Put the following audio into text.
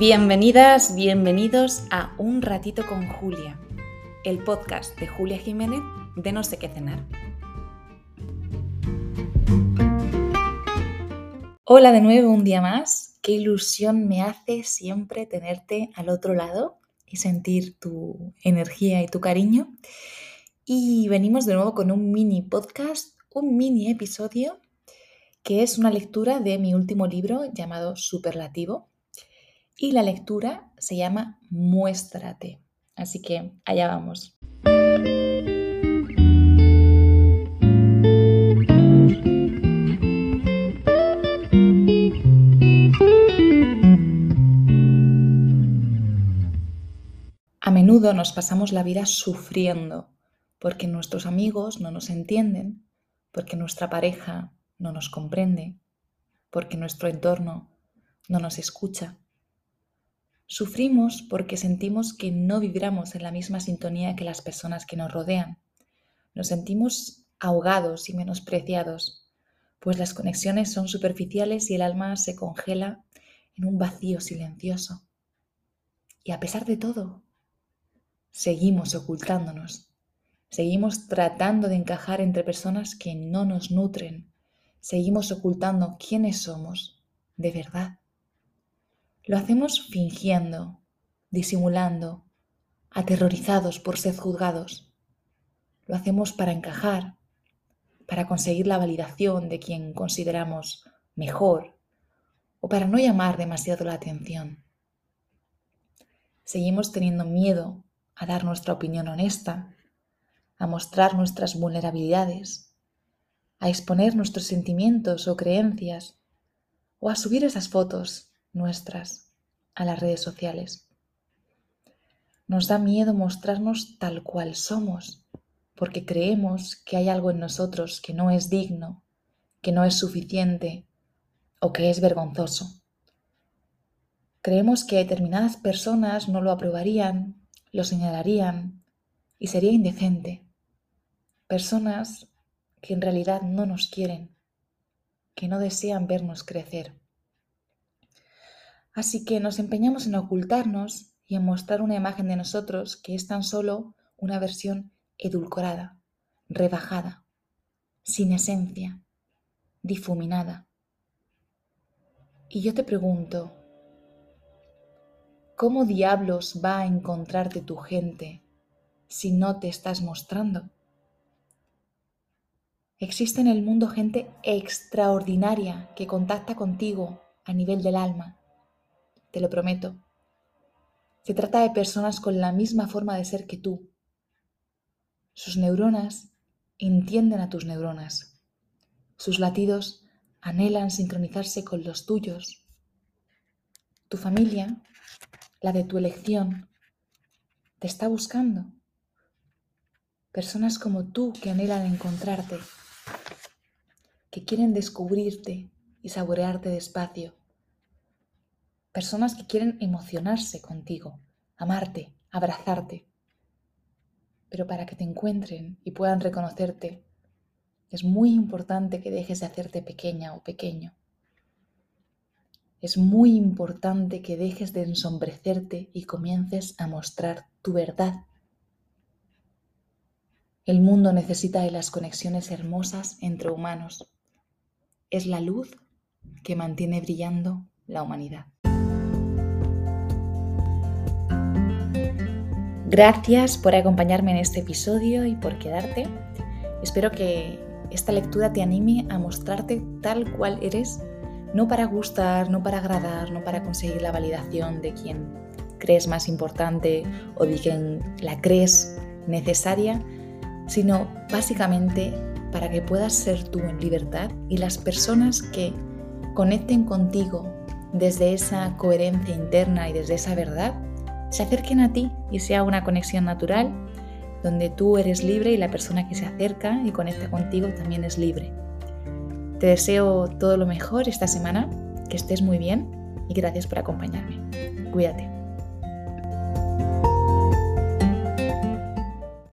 Bienvenidas, bienvenidos a Un ratito con Julia, el podcast de Julia Jiménez de No sé qué cenar. Hola de nuevo un día más, qué ilusión me hace siempre tenerte al otro lado y sentir tu energía y tu cariño. Y venimos de nuevo con un mini podcast, un mini episodio que es una lectura de mi último libro llamado Superlativo y la lectura se llama Muéstrate. Así que allá vamos. A menudo nos pasamos la vida sufriendo porque nuestros amigos no nos entienden, porque nuestra pareja no nos comprende, porque nuestro entorno no nos escucha. Sufrimos porque sentimos que no vibramos en la misma sintonía que las personas que nos rodean. Nos sentimos ahogados y menospreciados, pues las conexiones son superficiales y el alma se congela en un vacío silencioso. Y a pesar de todo, seguimos ocultándonos, seguimos tratando de encajar entre personas que no nos nutren, seguimos ocultando quiénes somos de verdad. Lo hacemos fingiendo, disimulando, aterrorizados por ser juzgados. Lo hacemos para encajar, para conseguir la validación de quien consideramos mejor o para no llamar demasiado la atención. Seguimos teniendo miedo a dar nuestra opinión honesta, a mostrar nuestras vulnerabilidades, a exponer nuestros sentimientos o creencias o a subir esas fotos nuestras a las redes sociales. Nos da miedo mostrarnos tal cual somos, porque creemos que hay algo en nosotros que no es digno, que no es suficiente o que es vergonzoso. Creemos que determinadas personas no lo aprobarían, lo señalarían y sería indecente. Personas que en realidad no nos quieren, que no desean vernos crecer. Así que nos empeñamos en ocultarnos y en mostrar una imagen de nosotros que es tan solo una versión edulcorada, rebajada, sin esencia, difuminada. Y yo te pregunto, ¿cómo diablos va a encontrarte tu gente si no te estás mostrando? Existe en el mundo gente extraordinaria que contacta contigo a nivel del alma te lo prometo. Se trata de personas con la misma forma de ser que tú. Sus neuronas entienden a tus neuronas. Sus latidos anhelan sincronizarse con los tuyos. Tu familia, la de tu elección, te está buscando. Personas como tú que anhelan encontrarte, que quieren descubrirte y saborearte despacio Personas que quieren emocionarse contigo, amarte, abrazarte. Pero para que te encuentren y puedan reconocerte, es muy importante que dejes de hacerte pequeña o pequeño. Es muy importante que dejes de ensombrecerte y comiences a mostrar tu verdad. El mundo necesita de las conexiones hermosas entre humanos. Es la luz que mantiene brillando la humanidad. Gracias por acompañarme en este episodio y por quedarte. Espero que esta lectura te anime a mostrarte tal cual eres, no para gustar, no para agradar, no para conseguir la validación de quien crees más importante o de quien la crees necesaria, sino básicamente para que puedas ser tú en libertad y las personas que conecten contigo desde esa coherencia interna y desde esa verdad se acerquen a ti y sea una conexión natural donde tú eres libre y la persona que se acerca y conecta contigo también es libre. Te deseo todo lo mejor esta semana, que estés muy bien y gracias por acompañarme. Cuídate.